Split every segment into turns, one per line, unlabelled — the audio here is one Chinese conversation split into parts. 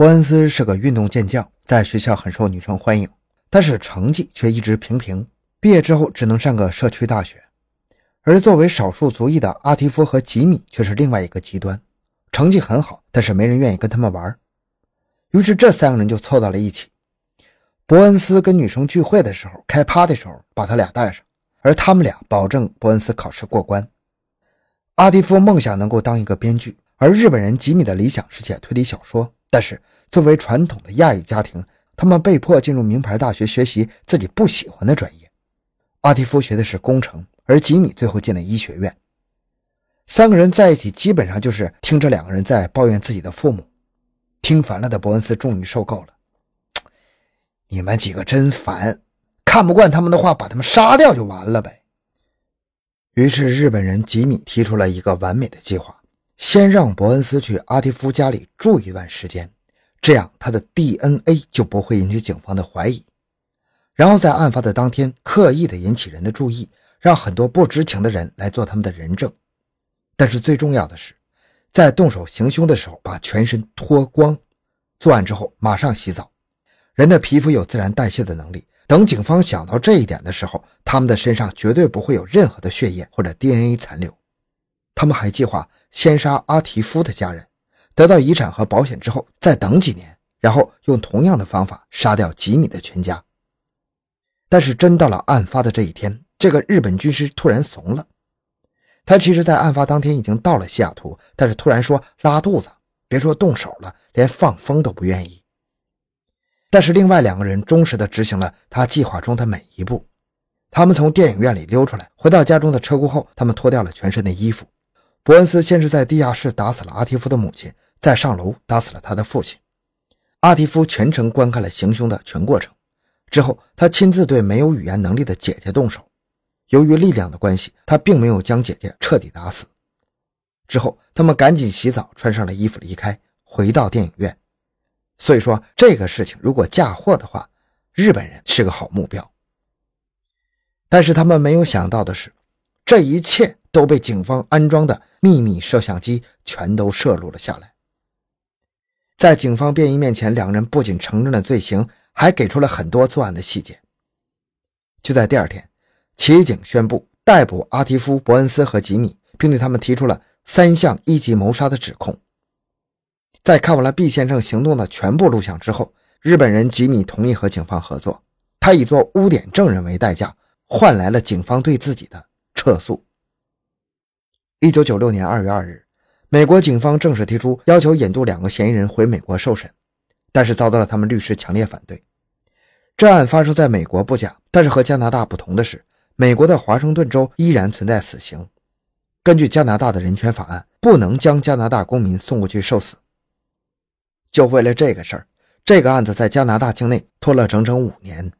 伯恩斯是个运动健将，在学校很受女生欢迎，但是成绩却一直平平。毕业之后只能上个社区大学。而作为少数族裔的阿提夫和吉米却是另外一个极端，成绩很好，但是没人愿意跟他们玩。于是这三个人就凑到了一起。伯恩斯跟女生聚会的时候，开趴的时候把他俩带上，而他们俩保证伯恩斯考试过关。阿提夫梦想能够当一个编剧，而日本人吉米的理想是写推理小说。但是，作为传统的亚裔家庭，他们被迫进入名牌大学学习自己不喜欢的专业。阿提夫学的是工程，而吉米最后进了医学院。三个人在一起，基本上就是听着两个人在抱怨自己的父母。听烦了的伯恩斯终于受够了：“你们几个真烦！看不惯他们的话，把他们杀掉就完了呗。”于是，日本人吉米提出了一个完美的计划。先让伯恩斯去阿提夫家里住一段时间，这样他的 DNA 就不会引起警方的怀疑。然后在案发的当天，刻意的引起人的注意，让很多不知情的人来做他们的人证。但是最重要的是，在动手行凶的时候把全身脱光，作案之后马上洗澡。人的皮肤有自然代谢的能力，等警方想到这一点的时候，他们的身上绝对不会有任何的血液或者 DNA 残留。他们还计划。先杀阿提夫的家人，得到遗产和保险之后，再等几年，然后用同样的方法杀掉吉米的全家。但是，真到了案发的这一天，这个日本军师突然怂了。他其实，在案发当天已经到了西雅图，但是突然说拉肚子，别说动手了，连放风都不愿意。但是，另外两个人忠实地执行了他计划中的每一步。他们从电影院里溜出来，回到家中的车库后，他们脱掉了全身的衣服。伯恩斯先是在地下室打死了阿提夫的母亲，再上楼打死了他的父亲。阿提夫全程观看了行凶的全过程，之后他亲自对没有语言能力的姐姐动手。由于力量的关系，他并没有将姐姐彻底打死。之后，他们赶紧洗澡，穿上了衣服离开，回到电影院。所以说，这个事情如果嫁祸的话，日本人是个好目标。但是他们没有想到的是，这一切。都被警方安装的秘密摄像机全都摄录了下来。在警方便衣面前，两人不仅承认了罪行，还给出了很多作案的细节。就在第二天，骑警宣布逮捕阿提夫、伯恩斯和吉米，并对他们提出了三项一级谋杀的指控。在看完了毕先生行动的全部录像之后，日本人吉米同意和警方合作，他以做污点证人为代价，换来了警方对自己的撤诉。一九九六年二月二日，美国警方正式提出要求引渡两个嫌疑人回美国受审，但是遭到了他们律师强烈反对。这案发生在美国不假，但是和加拿大不同的是，美国的华盛顿州依然存在死刑。根据加拿大的人权法案，不能将加拿大公民送过去受死。就为了这个事儿，这个案子在加拿大境内拖了整整五年。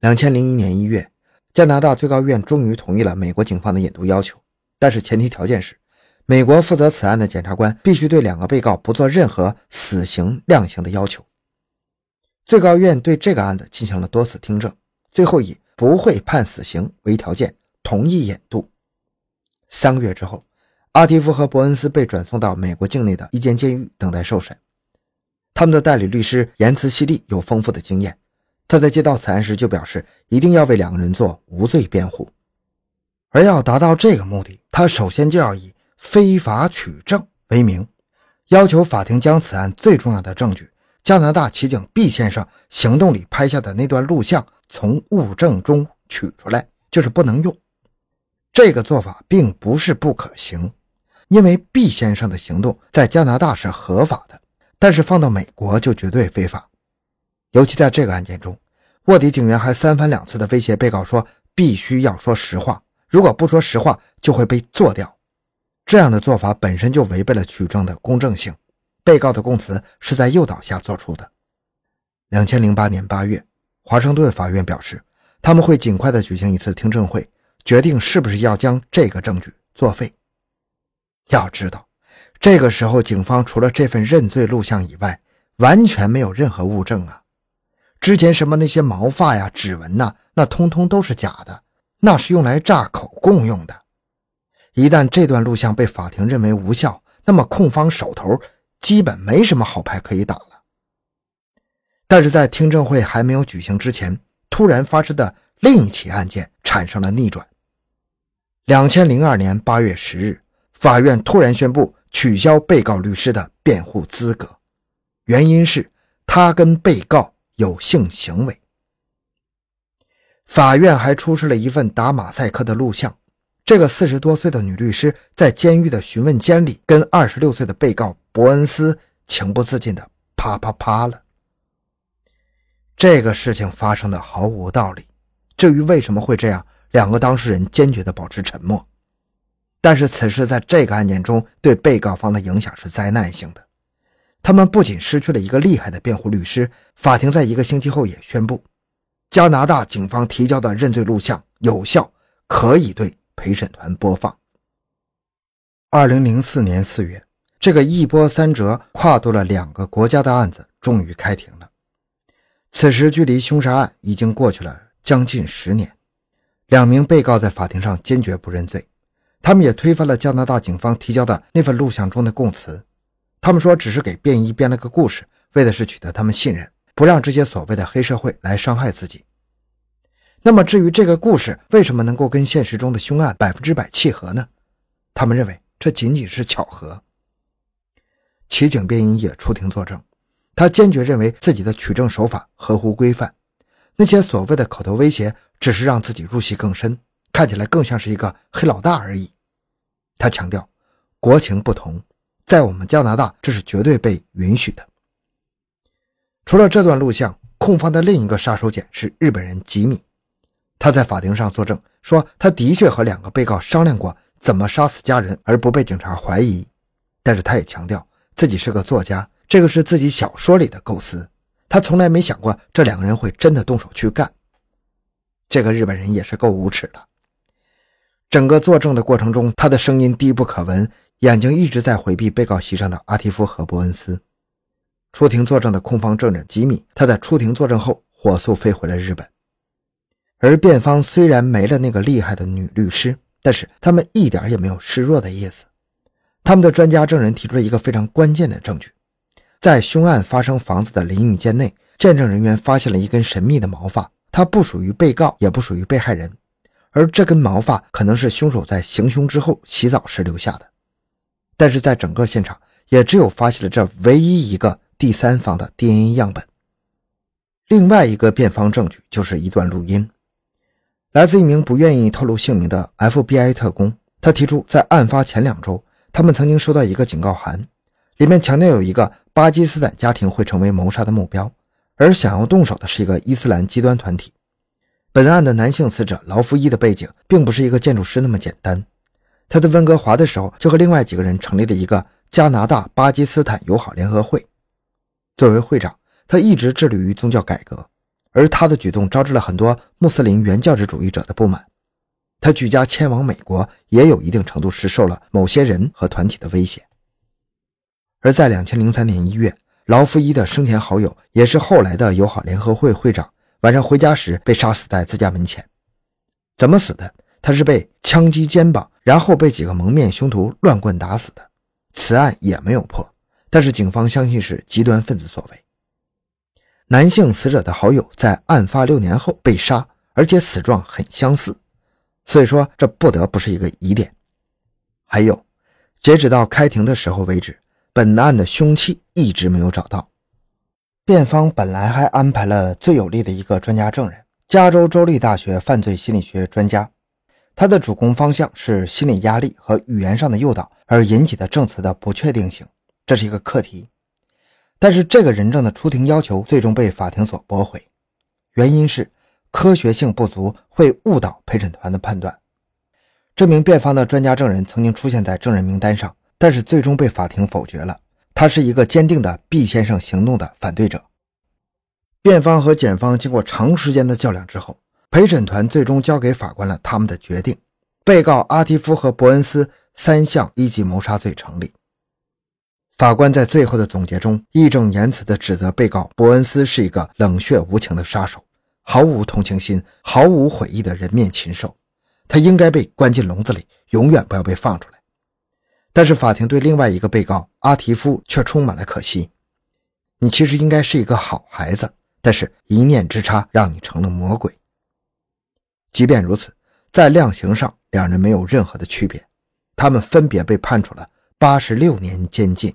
两千零一年一月，加拿大最高院终于同意了美国警方的引渡要求。但是前提条件是，美国负责此案的检察官必须对两个被告不做任何死刑量刑的要求。最高院对这个案子进行了多次听证，最后以不会判死刑为条件同意引渡。三个月之后，阿提夫和伯恩斯被转送到美国境内的一间监狱等待受审。他们的代理律师言辞犀利，有丰富的经验。他在接到此案时就表示，一定要为两个人做无罪辩护。而要达到这个目的，他首先就要以非法取证为名，要求法庭将此案最重要的证据——加拿大骑警毕先生行动里拍下的那段录像——从物证中取出来，就是不能用。这个做法并不是不可行，因为毕先生的行动在加拿大是合法的，但是放到美国就绝对非法。尤其在这个案件中，卧底警员还三番两次的威胁被告说，必须要说实话。如果不说实话，就会被做掉。这样的做法本身就违背了取证的公正性。被告的供词是在诱导下做出的。两千零八年八月，华盛顿法院表示，他们会尽快的举行一次听证会，决定是不是要将这个证据作废。要知道，这个时候警方除了这份认罪录像以外，完全没有任何物证啊。之前什么那些毛发呀、指纹呐，那通通都是假的。那是用来诈口供用的。一旦这段录像被法庭认为无效，那么控方手头基本没什么好牌可以打了。但是在听证会还没有举行之前，突然发生的另一起案件产生了逆转。两千零二年八月十日，法院突然宣布取消被告律师的辩护资格，原因是他跟被告有性行为。法院还出示了一份打马赛克的录像，这个四十多岁的女律师在监狱的询问间里，跟二十六岁的被告伯恩斯情不自禁的啪啪啪了。这个事情发生的毫无道理，至于为什么会这样，两个当事人坚决的保持沉默。但是此事在这个案件中对被告方的影响是灾难性的，他们不仅失去了一个厉害的辩护律师，法庭在一个星期后也宣布。加拿大警方提交的认罪录像有效，可以对陪审团播放。二零零四年四月，这个一波三折、跨度了两个国家的案子终于开庭了。此时距离凶杀案已经过去了将近十年，两名被告在法庭上坚决不认罪，他们也推翻了加拿大警方提交的那份录像中的供词。他们说只是给便衣编了个故事，为的是取得他们信任。不让这些所谓的黑社会来伤害自己。那么，至于这个故事为什么能够跟现实中的凶案百分之百契合呢？他们认为这仅仅是巧合。齐警辩音也出庭作证，他坚决认为自己的取证手法合乎规范，那些所谓的口头威胁只是让自己入戏更深，看起来更像是一个黑老大而已。他强调，国情不同，在我们加拿大这是绝对被允许的。除了这段录像，控方的另一个杀手锏是日本人吉米。他在法庭上作证说，他的确和两个被告商量过怎么杀死家人而不被警察怀疑。但是他也强调自己是个作家，这个是自己小说里的构思，他从来没想过这两个人会真的动手去干。这个日本人也是够无耻的。整个作证的过程中，他的声音低不可闻，眼睛一直在回避被告席上的阿提夫和伯恩斯。出庭作证的控方证人吉米，他在出庭作证后火速飞回了日本。而辩方虽然没了那个厉害的女律师，但是他们一点也没有示弱的意思。他们的专家证人提出了一个非常关键的证据：在凶案发生房子的淋浴间内，见证人员发现了一根神秘的毛发，它不属于被告，也不属于被害人，而这根毛发可能是凶手在行凶之后洗澡时留下的。但是在整个现场，也只有发现了这唯一一个。第三方的 DNA 样本。另外一个辩方证据就是一段录音，来自一名不愿意透露姓名的 FBI 特工。他提出，在案发前两周，他们曾经收到一个警告函，里面强调有一个巴基斯坦家庭会成为谋杀的目标，而想要动手的是一个伊斯兰极端团体。本案的男性死者劳夫伊的背景并不是一个建筑师那么简单，他在温哥华的时候就和另外几个人成立了一个加拿大巴基斯坦友好联合会。作为会长，他一直致力于宗教改革，而他的举动招致了很多穆斯林原教旨主义者的不满。他举家迁往美国，也有一定程度是受了某些人和团体的威胁。而在两千零三年一月，劳夫伊的生前好友，也是后来的友好联合会会长，晚上回家时被杀死在自家门前。怎么死的？他是被枪击肩膀，然后被几个蒙面凶徒乱棍打死的。此案也没有破。但是警方相信是极端分子所为。男性死者的好友在案发六年后被杀，而且死状很相似，所以说这不得不是一个疑点。还有，截止到开庭的时候为止，本案的凶器一直没有找到。辩方本来还安排了最有力的一个专家证人——加州州立大学犯罪心理学专家，他的主攻方向是心理压力和语言上的诱导而引起的证词的不确定性。这是一个课题，但是这个人证的出庭要求最终被法庭所驳回，原因是科学性不足，会误导陪审团的判断。这名辩方的专家证人曾经出现在证人名单上，但是最终被法庭否决了。他是一个坚定的 B 先生行动的反对者。辩方和检方经过长时间的较量之后，陪审团最终交给法官了他们的决定：被告阿提夫和伯恩斯三项一级谋杀罪成立。法官在最后的总结中义正言辞地指责被告伯恩斯是一个冷血无情的杀手，毫无同情心、毫无悔意的人面禽兽，他应该被关进笼子里，永远不要被放出来。但是法庭对另外一个被告阿提夫却充满了可惜，你其实应该是一个好孩子，但是一念之差让你成了魔鬼。即便如此，在量刑上两人没有任何的区别，他们分别被判处了八十六年监禁。